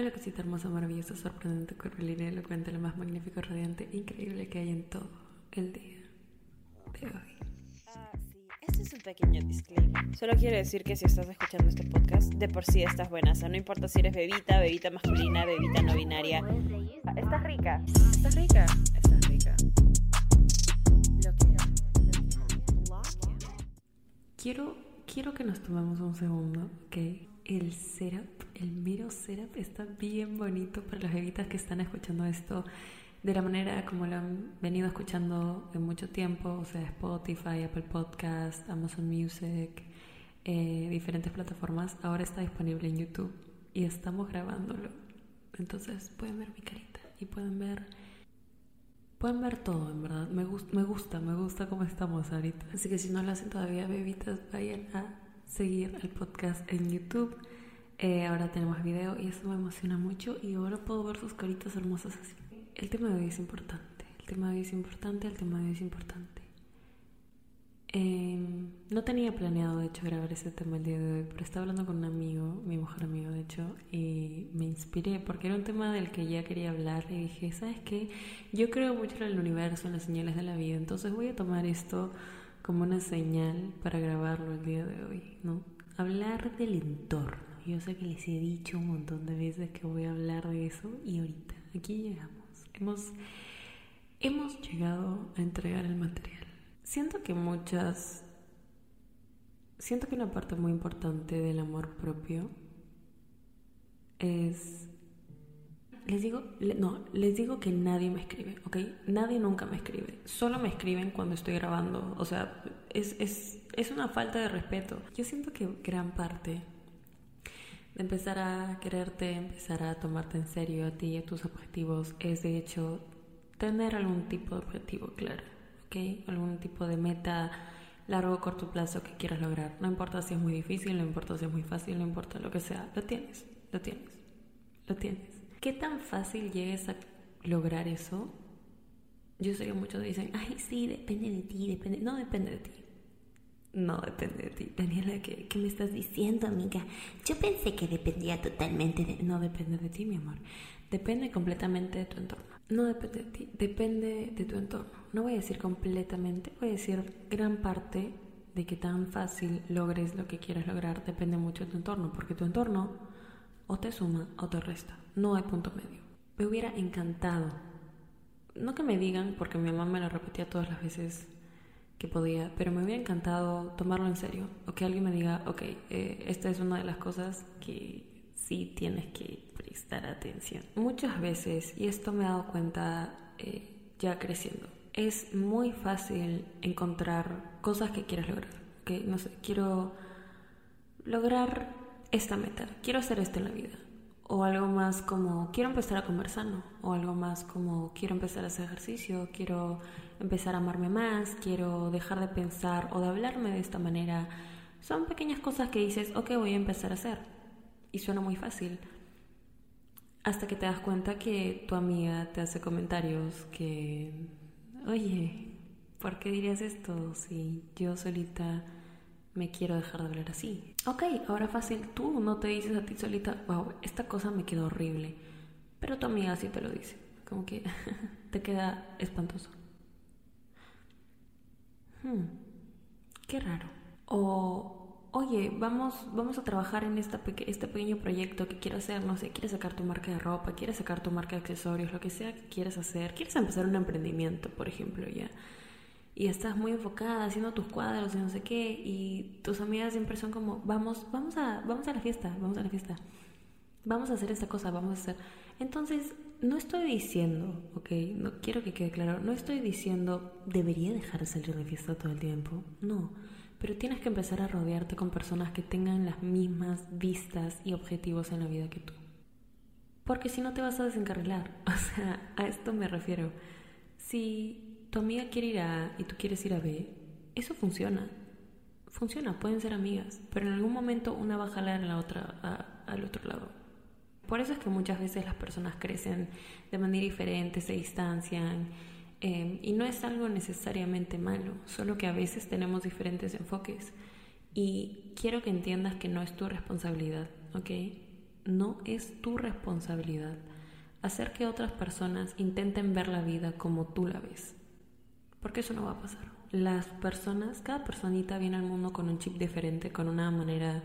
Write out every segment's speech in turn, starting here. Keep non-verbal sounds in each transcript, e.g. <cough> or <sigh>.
Hola cosita hermosa, maravillosa, sorprendente, curvilínea, elocuente, lo más magnífico, radiante, increíble que hay en todo el día de hoy. Ah, sí. Este es un pequeño disclaimer. Solo quiero decir que si estás escuchando este podcast, de por sí estás buena. O sea, no importa si eres bebita, bebita masculina, bebita no binaria. Estás rica. Estás rica. Estás rica. Lo quiero. Quiero, quiero que nos tomemos un segundo, ¿ok? El setup, el mero setup está bien bonito para las bebitas que están escuchando esto de la manera como lo han venido escuchando en mucho tiempo, o sea, Spotify, Apple Podcast, Amazon Music, eh, diferentes plataformas. Ahora está disponible en YouTube y estamos grabándolo. Entonces pueden ver mi carita y pueden ver Pueden ver todo, en verdad. Me, gusta, me gusta, me gusta cómo estamos ahorita. Así que si no lo hacen todavía, bebitas, vayan a seguir el podcast en YouTube. Eh, ahora tenemos video y eso me emociona mucho y ahora puedo ver sus caritas hermosas así. El tema de hoy es importante. El tema de hoy es importante, el tema de hoy es importante. Eh, no tenía planeado, de hecho, grabar ese tema el día de hoy, pero estaba hablando con un amigo, mi mejor amigo, de hecho, y me inspiré porque era un tema del que ya quería hablar y dije, ¿sabes qué? Yo creo mucho en el universo, en las señales de la vida, entonces voy a tomar esto como una señal para grabarlo el día de hoy, ¿no? Hablar del entorno. Sé que les he dicho un montón de veces que voy a hablar de eso y ahorita, aquí llegamos. Hemos, hemos llegado a entregar el material. Siento que muchas... Siento que una parte muy importante del amor propio es... Les digo, no, les digo que nadie me escribe, ¿ok? Nadie nunca me escribe. Solo me escriben cuando estoy grabando. O sea, es, es, es una falta de respeto. Yo siento que gran parte empezar a quererte, empezar a tomarte en serio a ti y a tus objetivos es de hecho tener algún tipo de objetivo claro. Algún tipo de meta largo o corto plazo que quieras lograr. No importa si es muy difícil, no importa si es muy fácil, no importa lo que sea, lo tienes, lo tienes, lo tienes. ¿Qué tan fácil llegues a lograr eso? Yo sé que muchos dicen, ay, sí, depende de ti, depende. No depende de ti. No depende de ti. Daniela, ¿qué, ¿qué, me estás diciendo, amiga? Yo pensé que dependía totalmente de... No depende de ti, mi amor. Depende completamente de tu entorno. No depende de ti, depende de tu entorno. No voy a decir completamente, voy a decir gran parte de que tan fácil logres lo que quieres lograr depende mucho de tu entorno, porque tu entorno o te suma o te resta. No hay punto medio. Me hubiera encantado, no que me digan, porque mi mamá me lo repetía todas las veces que podía, pero me hubiera encantado tomarlo en serio, o que alguien me diga, ok, eh, esta es una de las cosas que sí tienes que prestar atención. Muchas veces, y esto me he dado cuenta eh, ya creciendo, es muy fácil encontrar cosas que quieres lograr. Que no sé, quiero lograr esta meta, quiero hacer esto en la vida. O algo más como quiero empezar a comer sano. O algo más como quiero empezar a hacer ejercicio, quiero empezar a amarme más, quiero dejar de pensar o de hablarme de esta manera. Son pequeñas cosas que dices, ok, voy a empezar a hacer y suena muy fácil. Hasta que te das cuenta que tu amiga te hace comentarios que, oye, ¿por qué dirías esto si yo solita me quiero dejar de hablar así? Ok, ahora fácil, tú no te dices a ti solita, wow, esta cosa me quedó horrible. Pero tu amiga sí te lo dice, como que <laughs> te queda espantoso. Hmm, qué raro. O oye, vamos, vamos a trabajar en esta este pequeño proyecto que quiero hacer, no sé, quieres sacar tu marca de ropa, quieres sacar tu marca de accesorios, lo que sea que quieras hacer, quieres empezar un emprendimiento, por ejemplo, ya. Y estás muy enfocada haciendo tus cuadros y no sé qué, y tus amigas siempre son como, vamos, vamos a, vamos a la fiesta, vamos a la fiesta. Vamos a hacer esta cosa, vamos a hacer. Entonces, no estoy diciendo, ok, no quiero que quede claro, no estoy diciendo debería dejar de salir de fiesta todo el tiempo. No pero tienes que empezar a rodearte con personas que tengan las mismas vistas y objetivos en la vida que tú. Porque si no te vas a desencarrilar. <laughs> O sea, a esto me refiero. Si tu amiga quiere ir a A y tú quieres ir a B, eso funciona. Funciona, pueden ser amigas, pero en algún momento una va a jalar a la otra, al otro lado. Por eso es que muchas veces las personas crecen de manera diferente, se distancian Em, y no es algo necesariamente malo, solo que a veces tenemos diferentes enfoques. Y quiero que entiendas que no es tu responsabilidad, ¿ok? No es tu responsabilidad hacer que otras personas intenten ver la vida como tú la ves. Porque eso no va a pasar. Las personas, cada personita viene al mundo con un chip diferente, con una manera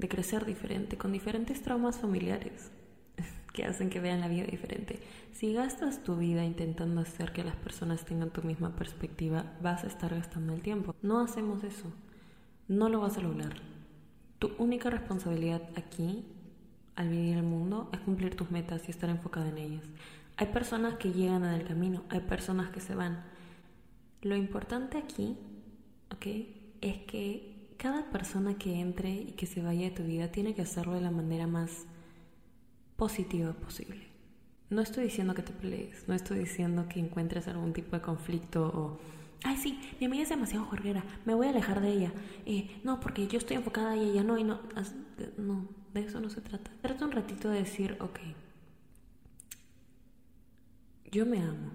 de crecer diferente, con diferentes traumas familiares <laughs> que hacen que vean la vida diferente. Si gastas tu vida intentando hacer que las personas tengan tu misma perspectiva, vas a estar gastando el tiempo. No hacemos eso. No lo vas a lograr. Tu única responsabilidad aquí, al vivir el mundo, es cumplir tus metas y estar enfocada en ellas. Hay personas que llegan en el camino, hay personas que se van. Lo importante aquí, ¿ok? Es que cada persona que entre y que se vaya de tu vida tiene que hacerlo de la manera más positiva posible. No estoy diciendo que te pelees, no estoy diciendo que encuentres algún tipo de conflicto o, ay sí, mi amiga es demasiado jorguera, me voy a alejar de ella. Eh, no, porque yo estoy enfocada y ella no, y no, no, de eso no se trata. Trata un ratito de decir, ok, yo me amo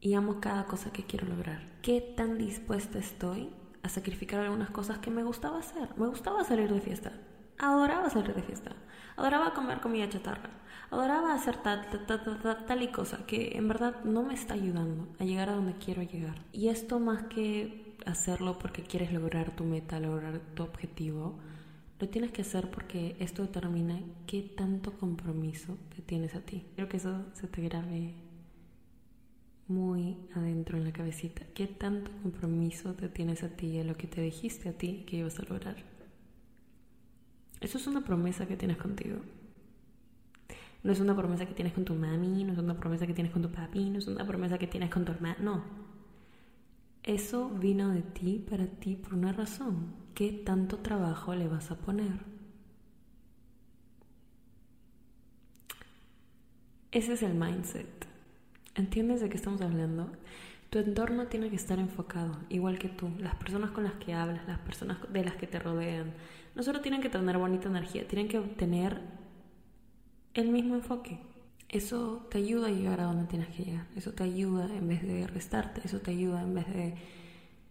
y amo cada cosa que quiero lograr. ¿Qué tan dispuesta estoy a sacrificar algunas cosas que me gustaba hacer? Me gustaba salir de fiesta, adoraba salir de fiesta Adoraba comer comida chatarra. Adoraba hacer tal, tal, tal, y cosa que en verdad no me está ayudando a llegar a donde quiero llegar. Y esto más que hacerlo porque quieres lograr tu meta, lograr tu objetivo, lo tienes que hacer porque esto determina qué tanto compromiso te tienes a ti. Creo que eso se te grabe muy adentro en la cabecita. ¿Qué tanto compromiso te tienes a ti y a lo que te dijiste a ti que ibas a lograr? Eso es una promesa que tienes contigo. No es una promesa que tienes con tu mami, no es una promesa que tienes con tu papi, no es una promesa que tienes con tu hermano. No. Eso vino de ti para ti por una razón. ¿Qué tanto trabajo le vas a poner? Ese es el mindset. ¿Entiendes de qué estamos hablando? Tu entorno tiene que estar enfocado, igual que tú. Las personas con las que hablas, las personas de las que te rodean, no solo tienen que tener bonita energía, tienen que tener el mismo enfoque. Eso te ayuda a llegar a donde tienes que llegar. Eso te ayuda en vez de restarte. Eso te ayuda en vez de...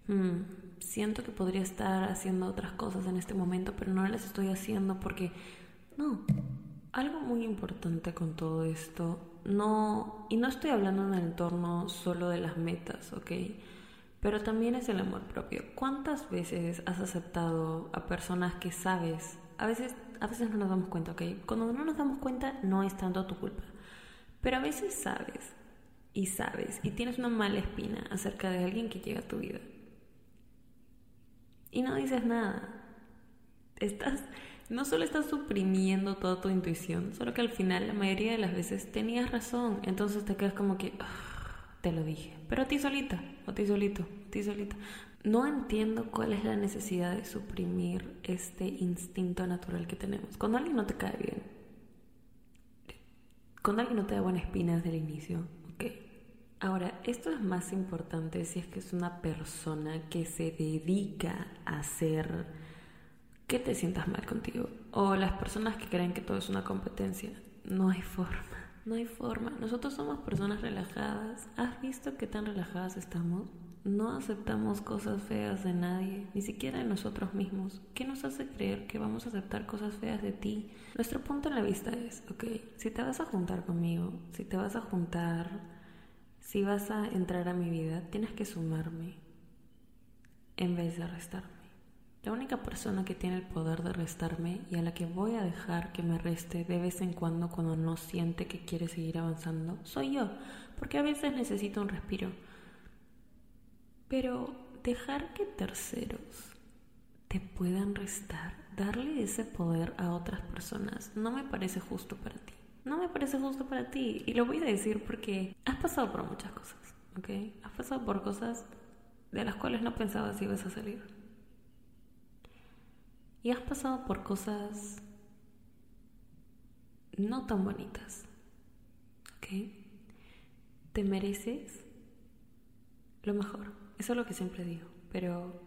Hmm, siento que podría estar haciendo otras cosas en este momento, pero no las estoy haciendo porque... No. Algo muy importante con todo esto, no... Y no estoy hablando en el entorno solo de las metas, ¿ok? pero también es el amor propio. ¿Cuántas veces has aceptado a personas que sabes? A veces, a veces no nos damos cuenta, ¿ok? Cuando no nos damos cuenta no es tanto tu culpa, pero a veces sabes y sabes y tienes una mala espina acerca de alguien que llega a tu vida. Y no dices nada. Estás, no solo estás suprimiendo toda tu intuición, solo que al final la mayoría de las veces tenías razón. Entonces te quedas como que... Ah, te lo dije. Pero a ti solita, a ti solito, a ti solita. No entiendo cuál es la necesidad de suprimir este instinto natural que tenemos. Cuando alguien no te cae bien, cuando alguien no te da buena espina desde el inicio, ok. Ahora, esto es más importante si es que es una persona que se dedica a hacer que te sientas mal contigo. O las personas que creen que todo es una competencia. No hay forma. No hay forma. Nosotros somos personas relajadas. ¿Has visto qué tan relajadas estamos? No aceptamos cosas feas de nadie, ni siquiera de nosotros mismos. ¿Qué nos hace creer que vamos a aceptar cosas feas de ti? Nuestro punto en la vista es, ok, si te vas a juntar conmigo, si te vas a juntar, si vas a entrar a mi vida, tienes que sumarme en vez de restarme. La única persona que tiene el poder de restarme y a la que voy a dejar que me reste de vez en cuando cuando no siente que quiere seguir avanzando soy yo, porque a veces necesito un respiro. Pero dejar que terceros te puedan restar, darle ese poder a otras personas, no me parece justo para ti. No me parece justo para ti. Y lo voy a decir porque has pasado por muchas cosas, ¿ok? Has pasado por cosas de las cuales no pensabas si ibas a salir y has pasado por cosas no tan bonitas. ¿Ok? Te mereces lo mejor. Eso es lo que siempre digo. Pero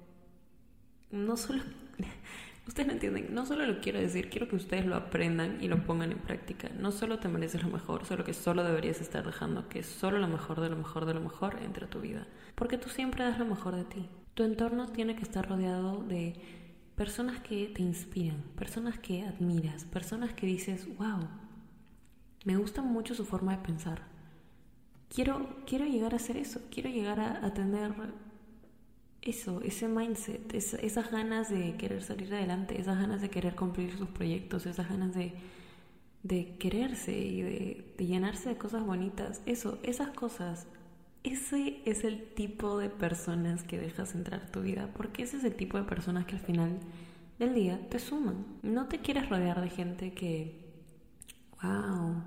no solo... <laughs> ustedes me entienden. No solo lo quiero decir, quiero que ustedes lo aprendan y lo pongan en práctica. No solo te mereces lo mejor, solo que solo deberías estar dejando que solo lo mejor de lo mejor de lo mejor entre tu vida. Porque tú siempre das lo mejor de ti. Tu entorno tiene que estar rodeado de personas que te inspiran, personas que admiras, personas que dices, wow, me gusta mucho su forma de pensar. Quiero, quiero llegar a hacer eso, quiero llegar a, tener eso, ese mindset, esas ganas de querer salir adelante, esas ganas de querer cumplir sus proyectos, esas ganas de, de quererse y de, de llenarse de cosas bonitas. Eso, esas cosas ese es el tipo de personas que dejas entrar tu vida, porque ese es el tipo de personas que al final del día te suman. No te quieres rodear de gente que, wow,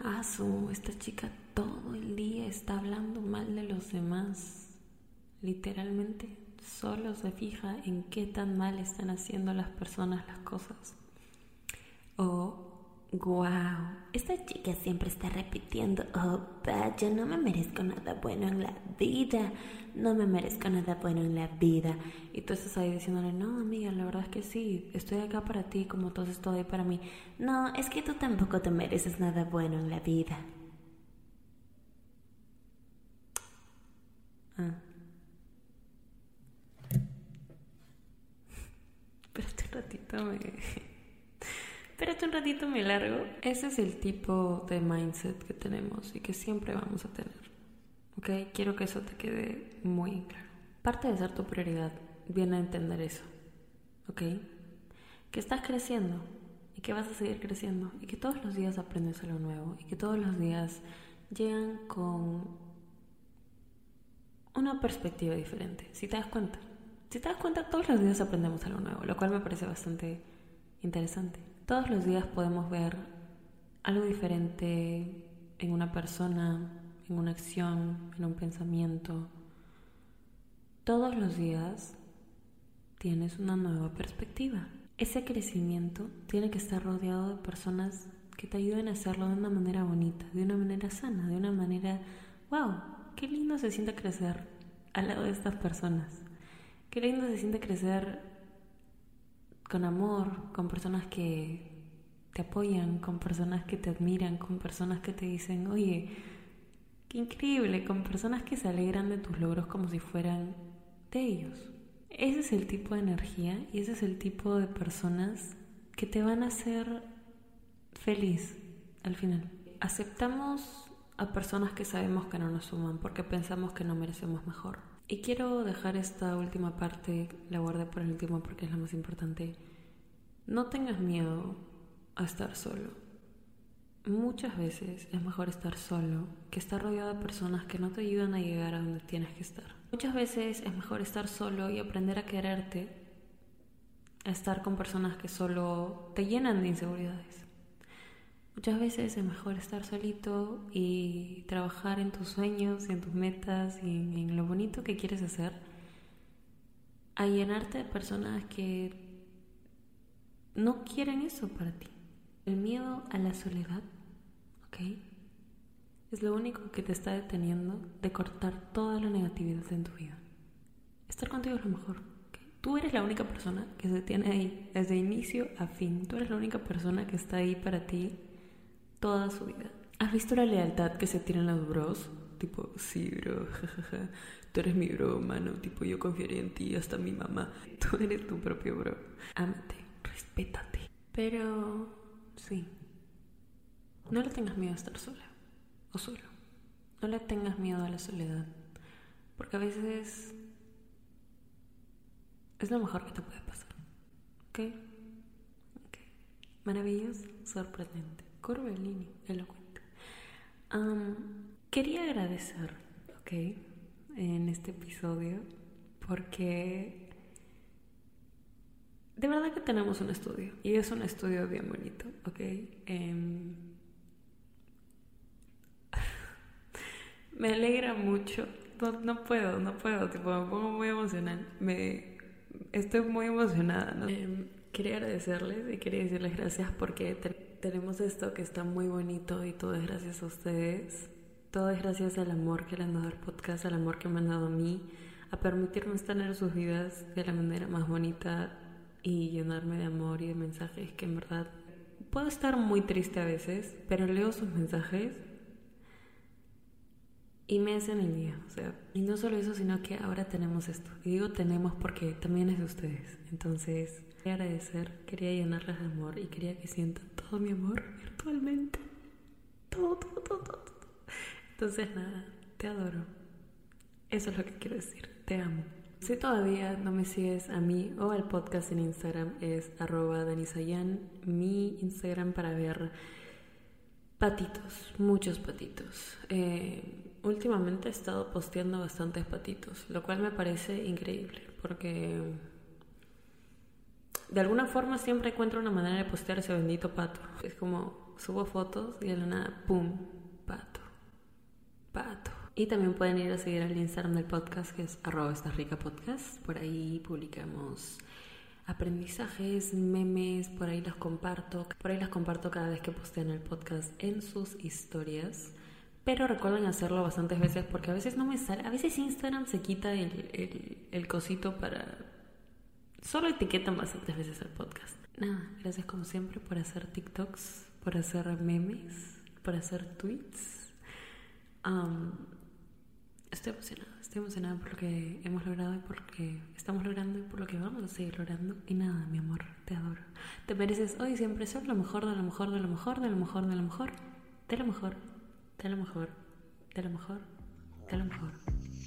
asu, esta chica todo el día está hablando mal de los demás. Literalmente, solo se fija en qué tan mal están haciendo las personas las cosas. Wow, esta chica siempre está repitiendo, oh vaya, no me merezco nada bueno en la vida, no me merezco nada bueno en la vida. Y tú estás ahí diciéndole, no amiga, la verdad es que sí, estoy acá para ti como tú estoy para mí. No, es que tú tampoco te mereces nada bueno en la vida. Ah. <laughs> Espérate un ratito, me... <laughs> Espérate un ratito, me largo. Ese es el tipo de mindset que tenemos y que siempre vamos a tener. ¿Ok? Quiero que eso te quede muy claro. Parte de ser tu prioridad viene a entender eso. ¿Ok? Que estás creciendo y que vas a seguir creciendo y que todos los días aprendes algo nuevo y que todos los días llegan con una perspectiva diferente. Si te das cuenta. Si te das cuenta, todos los días aprendemos algo nuevo, lo cual me parece bastante interesante. Todos los días podemos ver algo diferente en una persona, en una acción, en un pensamiento. Todos los días tienes una nueva perspectiva. Ese crecimiento tiene que estar rodeado de personas que te ayuden a hacerlo de una manera bonita, de una manera sana, de una manera, wow, qué lindo se siente crecer al lado de estas personas. Qué lindo se siente crecer con amor, con personas que te apoyan, con personas que te admiran, con personas que te dicen, oye, qué increíble, con personas que se alegran de tus logros como si fueran de ellos. Ese es el tipo de energía y ese es el tipo de personas que te van a hacer feliz al final. Aceptamos a personas que sabemos que no nos suman porque pensamos que no merecemos mejor. Y quiero dejar esta última parte, la guardé por el último porque es la más importante. No tengas miedo a estar solo. Muchas veces es mejor estar solo que estar rodeado de personas que no te ayudan a llegar a donde tienes que estar. Muchas veces es mejor estar solo y aprender a quererte a estar con personas que solo te llenan de inseguridades. Muchas veces es mejor estar solito y trabajar en tus sueños y en tus metas y en, lo bonito que quieres hacer, a llenarte de personas que no quieren eso para ti. El miedo a la soledad, ¿ok? Es lo único que te está deteniendo de cortar toda la negatividad en tu vida. Estar contigo es lo mejor. Tú eres la única persona que se tiene ahí desde inicio a fin. Tú eres la única persona que está ahí para ti toda su vida. ¿Has visto la lealtad que se tienen los bros? Tipo, sí, bro, jajaja. Tú eres mi bro, mano. Tipo, yo confiaría en ti, hasta mi mamá. Tú eres tu propio bro. Ámate, respétate. Pero, sí. No le tengas miedo a estar sola o solo. No le tengas miedo a la soledad. Porque a veces es lo mejor que te puede pasar. ¿Ok? Ok. Maravilloso, sorprendente. Corbellini, elocuente. Um, quería agradecer, ¿ok? En este episodio, porque de verdad que tenemos un estudio, y es un estudio bien bonito, ¿ok? Em, <laughs> me alegra mucho. No, puedo, no puedo, tipo, me pongo muy emocional. Me, estoy muy emocionada. ¿no? Em, quería agradecerles y quería decirles gracias porque tenemos esto que está muy bonito y todo es gracias a ustedes. Todo es gracias al amor que le han dado al podcast, al amor que me han dado a mí, a permitirme tener sus vidas de la manera más bonita y llenarme de amor y de mensajes que en verdad puedo estar muy triste a veces, pero leo sus mensajes Y me hacen el día, o sea, y no solo eso, sino que ahora tenemos esto. Y digo tenemos porque también es de ustedes. Entonces, quería agradecer, quería llenarlas de amor y quería que sientan todo mi amor virtualmente. Todo, todo, todo, todo. Entonces, nada, te adoro. Eso es lo que quiero decir, te amo. Si todavía no me sigues a mí o al podcast en Instagram es arroba danisayan, mi Instagram para ver patitos, muchos patitos. Eh, últimamente he estado posteando bastantes patitos, lo cual me parece increíble porque de alguna forma siempre encuentro una manera de postear ese bendito pato. Es como subo fotos y de la nada, ¡pum! Pato. Pato. Y también pueden ir a seguir al Instagram del podcast que es arroba esta rica podcast. Por ahí publicamos aprendizajes, memes, por ahí los comparto. Por ahí las comparto cada vez que postean el podcast en sus historias. Pero recuerden hacerlo bastantes veces porque a veces no me sale. A veces Instagram se quita el, el, el cosito para. Solo etiquetan bastantes veces el podcast. Nada, gracias como siempre por hacer TikToks, por hacer memes, por hacer tweets. Um, estoy emocionada, estoy emocionada por lo que hemos logrado y por lo que estamos logrando y por lo que vamos a seguir logrando. Y nada, mi amor, te adoro. Te mereces hoy siempre ser lo mejor, de lo mejor, de lo mejor, de lo mejor, de lo mejor, de lo mejor, de lo mejor, de lo mejor, de lo mejor.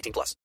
18 plus.